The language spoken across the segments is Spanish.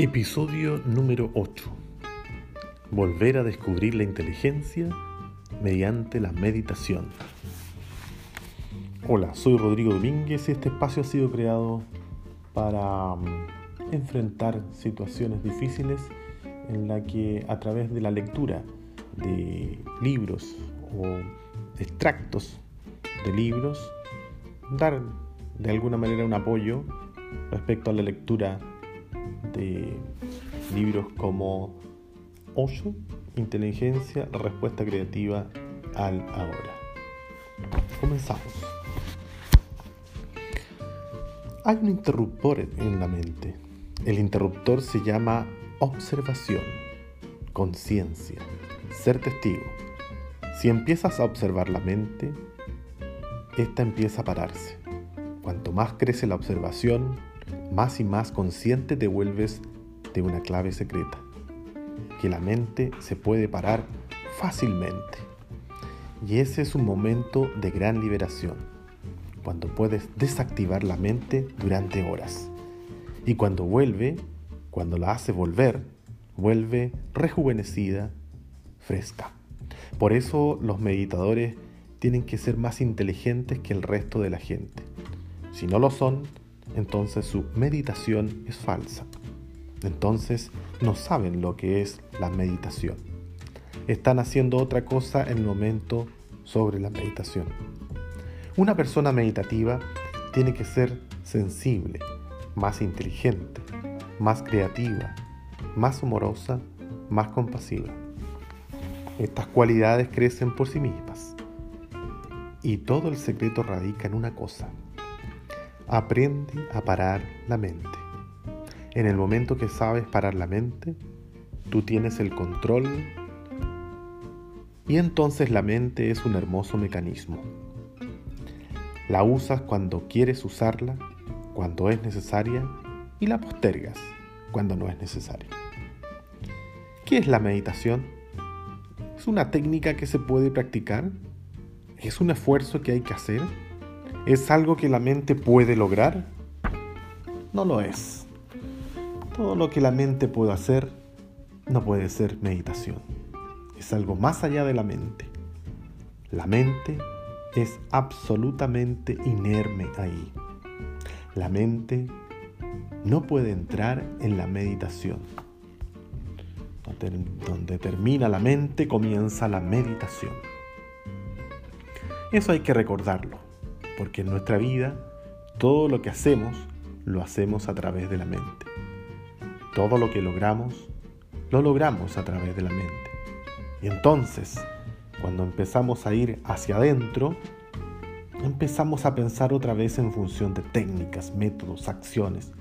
Episodio número 8. Volver a descubrir la inteligencia mediante la meditación. Hola, soy Rodrigo Domínguez y este espacio ha sido creado para mm, enfrentar situaciones difíciles en la que a través de la lectura de libros o extractos de libros dar de alguna manera un apoyo respecto a la lectura de libros como Osho, Inteligencia, Respuesta Creativa al Ahora. Comenzamos. Hay un interruptor en la mente. El interruptor se llama observación, conciencia, ser testigo. Si empiezas a observar la mente, esta empieza a pararse. Cuanto más crece la observación, más y más consciente te vuelves de una clave secreta, que la mente se puede parar fácilmente. Y ese es un momento de gran liberación, cuando puedes desactivar la mente durante horas. Y cuando vuelve, cuando la hace volver, vuelve rejuvenecida, fresca. Por eso los meditadores tienen que ser más inteligentes que el resto de la gente. Si no lo son, entonces su meditación es falsa. Entonces no saben lo que es la meditación. Están haciendo otra cosa en el momento sobre la meditación. Una persona meditativa tiene que ser sensible, más inteligente, más creativa, más humorosa, más compasiva. Estas cualidades crecen por sí mismas. Y todo el secreto radica en una cosa, Aprende a parar la mente. En el momento que sabes parar la mente, tú tienes el control y entonces la mente es un hermoso mecanismo. La usas cuando quieres usarla, cuando es necesaria y la postergas cuando no es necesaria. ¿Qué es la meditación? ¿Es una técnica que se puede practicar? ¿Es un esfuerzo que hay que hacer? ¿Es algo que la mente puede lograr? No lo es. Todo lo que la mente puede hacer no puede ser meditación. Es algo más allá de la mente. La mente es absolutamente inerme ahí. La mente no puede entrar en la meditación. Donde termina la mente comienza la meditación. Eso hay que recordarlo porque en nuestra vida todo lo que hacemos lo hacemos a través de la mente. Todo lo que logramos lo logramos a través de la mente. Y entonces, cuando empezamos a ir hacia adentro, empezamos a pensar otra vez en función de técnicas, métodos, acciones,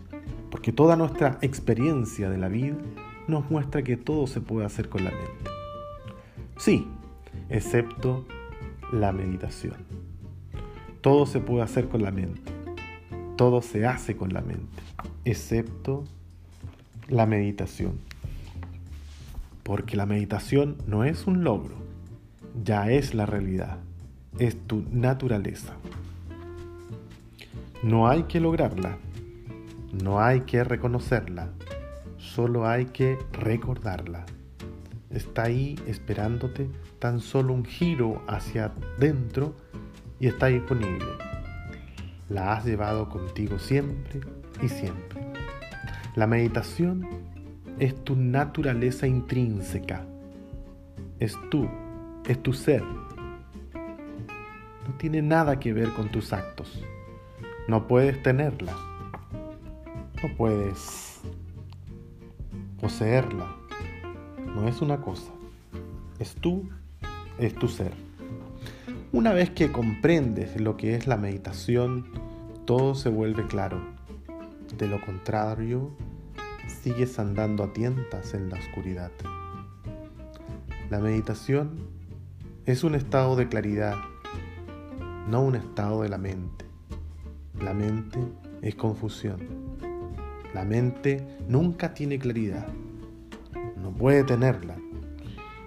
porque toda nuestra experiencia de la vida nos muestra que todo se puede hacer con la mente. Sí, excepto la meditación. Todo se puede hacer con la mente. Todo se hace con la mente, excepto la meditación. Porque la meditación no es un logro, ya es la realidad, es tu naturaleza. No hay que lograrla, no hay que reconocerla, solo hay que recordarla. Está ahí esperándote tan solo un giro hacia adentro y está disponible. La has llevado contigo siempre y siempre. La meditación es tu naturaleza intrínseca. Es tú, es tu ser. No tiene nada que ver con tus actos. No puedes tenerla. No puedes poseerla. No es una cosa. Es tú, es tu ser. Una vez que comprendes lo que es la meditación, todo se vuelve claro. De lo contrario, sigues andando a tientas en la oscuridad. La meditación es un estado de claridad, no un estado de la mente. La mente es confusión. La mente nunca tiene claridad. No puede tenerla.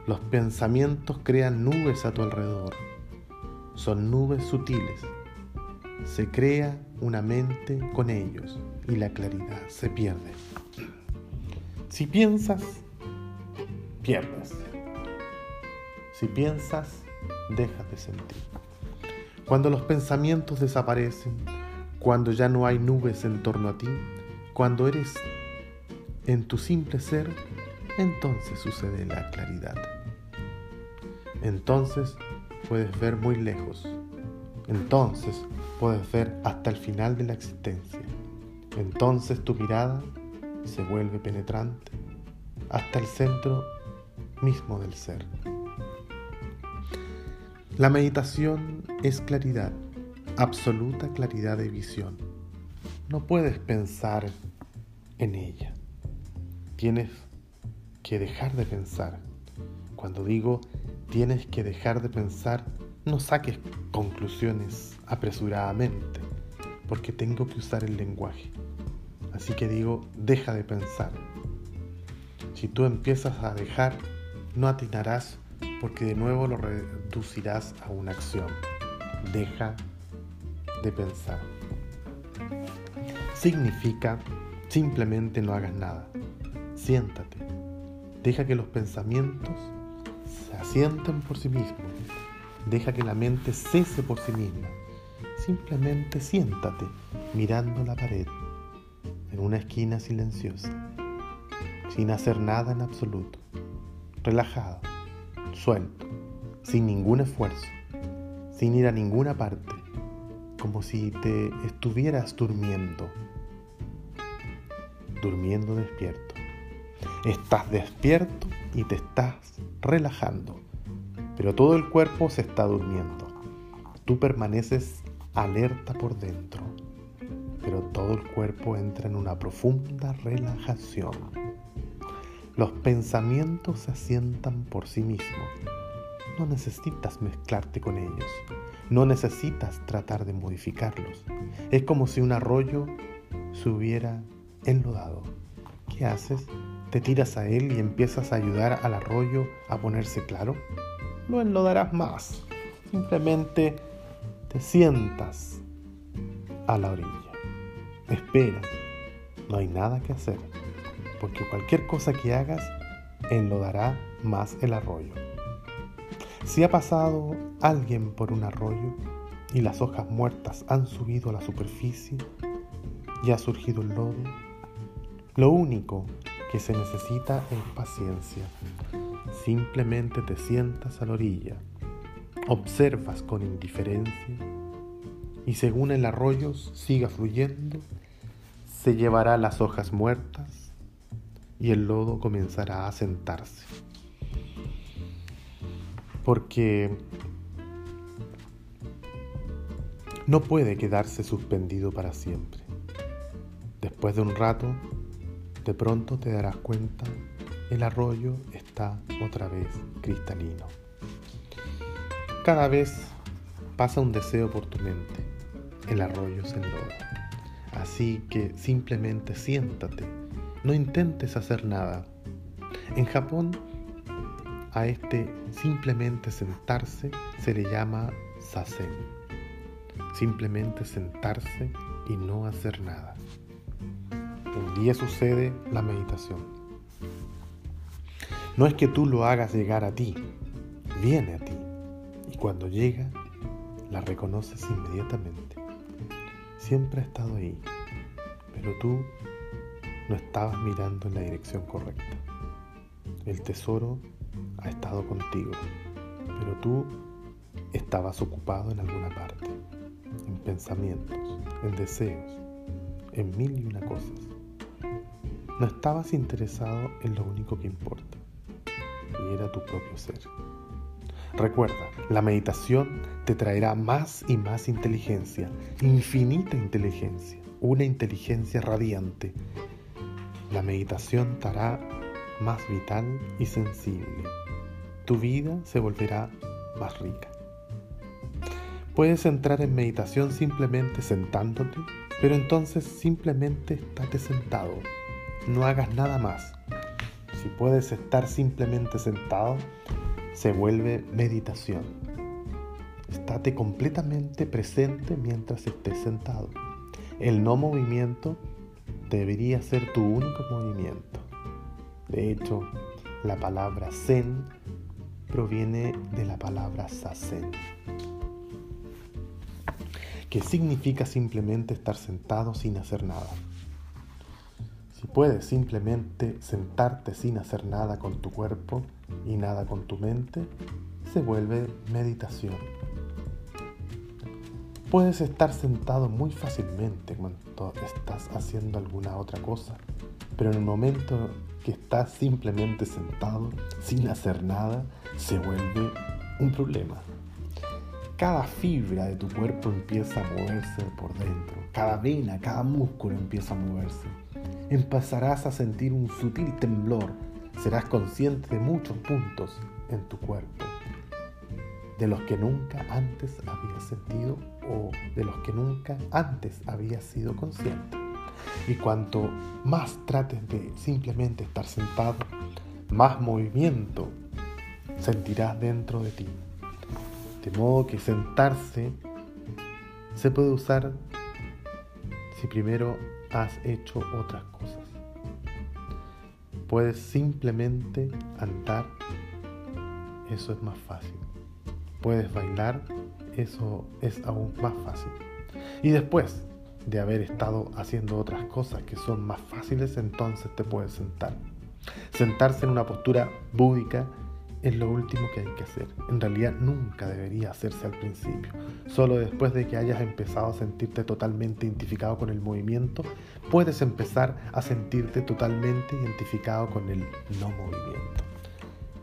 Los pensamientos crean nubes a tu alrededor son nubes sutiles. Se crea una mente con ellos y la claridad se pierde. Si piensas, pierdes. Si piensas, dejas de sentir. Cuando los pensamientos desaparecen, cuando ya no hay nubes en torno a ti, cuando eres en tu simple ser, entonces sucede la claridad. Entonces puedes ver muy lejos. Entonces puedes ver hasta el final de la existencia. Entonces tu mirada se vuelve penetrante hasta el centro mismo del ser. La meditación es claridad, absoluta claridad de visión. No puedes pensar en ella. Tienes que dejar de pensar. Cuando digo tienes que dejar de pensar, no saques conclusiones apresuradamente, porque tengo que usar el lenguaje. Así que digo, deja de pensar. Si tú empiezas a dejar, no atinarás porque de nuevo lo reducirás a una acción. Deja de pensar. Significa simplemente no hagas nada. Siéntate. Deja que los pensamientos se asienten por sí mismos. Deja que la mente cese por sí misma. Simplemente siéntate mirando la pared en una esquina silenciosa, sin hacer nada en absoluto, relajado, suelto, sin ningún esfuerzo, sin ir a ninguna parte, como si te estuvieras durmiendo, durmiendo despierto. Estás despierto y te estás relajando, pero todo el cuerpo se está durmiendo. Tú permaneces alerta por dentro, pero todo el cuerpo entra en una profunda relajación. Los pensamientos se asientan por sí mismos. No necesitas mezclarte con ellos. No necesitas tratar de modificarlos. Es como si un arroyo se hubiera enlodado. ¿Qué haces? ¿Te tiras a él y empiezas a ayudar al arroyo a ponerse claro? No enlodarás más. Simplemente te sientas a la orilla. Esperas. No hay nada que hacer porque cualquier cosa que hagas enlodará más el arroyo. Si ha pasado alguien por un arroyo y las hojas muertas han subido a la superficie y ha surgido el lodo, lo único que se necesita es paciencia. Simplemente te sientas a la orilla, observas con indiferencia y según el arroyo siga fluyendo, se llevará las hojas muertas y el lodo comenzará a sentarse. Porque no puede quedarse suspendido para siempre. Después de un rato, de pronto te darás cuenta, el arroyo está otra vez cristalino. Cada vez pasa un deseo por tu mente, el arroyo se enloda. Así que simplemente siéntate no intentes hacer nada. En Japón, a este simplemente sentarse se le llama sasen. Simplemente sentarse y no hacer nada. Un día sucede la meditación. No es que tú lo hagas llegar a ti, viene a ti. Y cuando llega, la reconoces inmediatamente. Siempre ha estado ahí, pero tú no estabas mirando en la dirección correcta. El tesoro ha estado contigo, pero tú estabas ocupado en alguna parte, en pensamientos, en deseos, en mil y una cosas. No estabas interesado en lo único que importa, y era tu propio ser. Recuerda, la meditación te traerá más y más inteligencia, infinita inteligencia, una inteligencia radiante la meditación te hará más vital y sensible. Tu vida se volverá más rica. Puedes entrar en meditación simplemente sentándote, pero entonces simplemente estate sentado. No hagas nada más. Si puedes estar simplemente sentado, se vuelve meditación. Estate completamente presente mientras estés sentado. El no movimiento debería ser tu único movimiento. De hecho, la palabra zen proviene de la palabra sasen, que significa simplemente estar sentado sin hacer nada. Si puedes simplemente sentarte sin hacer nada con tu cuerpo y nada con tu mente, se vuelve meditación. Puedes estar sentado muy fácilmente cuando estás haciendo alguna otra cosa, pero en el momento que estás simplemente sentado sin hacer nada, se vuelve un problema. Cada fibra de tu cuerpo empieza a moverse por dentro, cada vena, cada músculo empieza a moverse. Empezarás a sentir un sutil temblor, serás consciente de muchos puntos en tu cuerpo de los que nunca antes habías sentido o de los que nunca antes habías sido consciente. Y cuanto más trates de simplemente estar sentado, más movimiento sentirás dentro de ti. De modo que sentarse se puede usar si primero has hecho otras cosas. Puedes simplemente andar, eso es más fácil puedes bailar, eso es aún más fácil. Y después de haber estado haciendo otras cosas que son más fáciles, entonces te puedes sentar. Sentarse en una postura búdica es lo último que hay que hacer. En realidad nunca debería hacerse al principio. Solo después de que hayas empezado a sentirte totalmente identificado con el movimiento, puedes empezar a sentirte totalmente identificado con el no movimiento.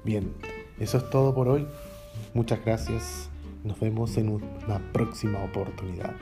Bien, eso es todo por hoy. Muchas gracias. Nos vemos en una próxima oportunidad.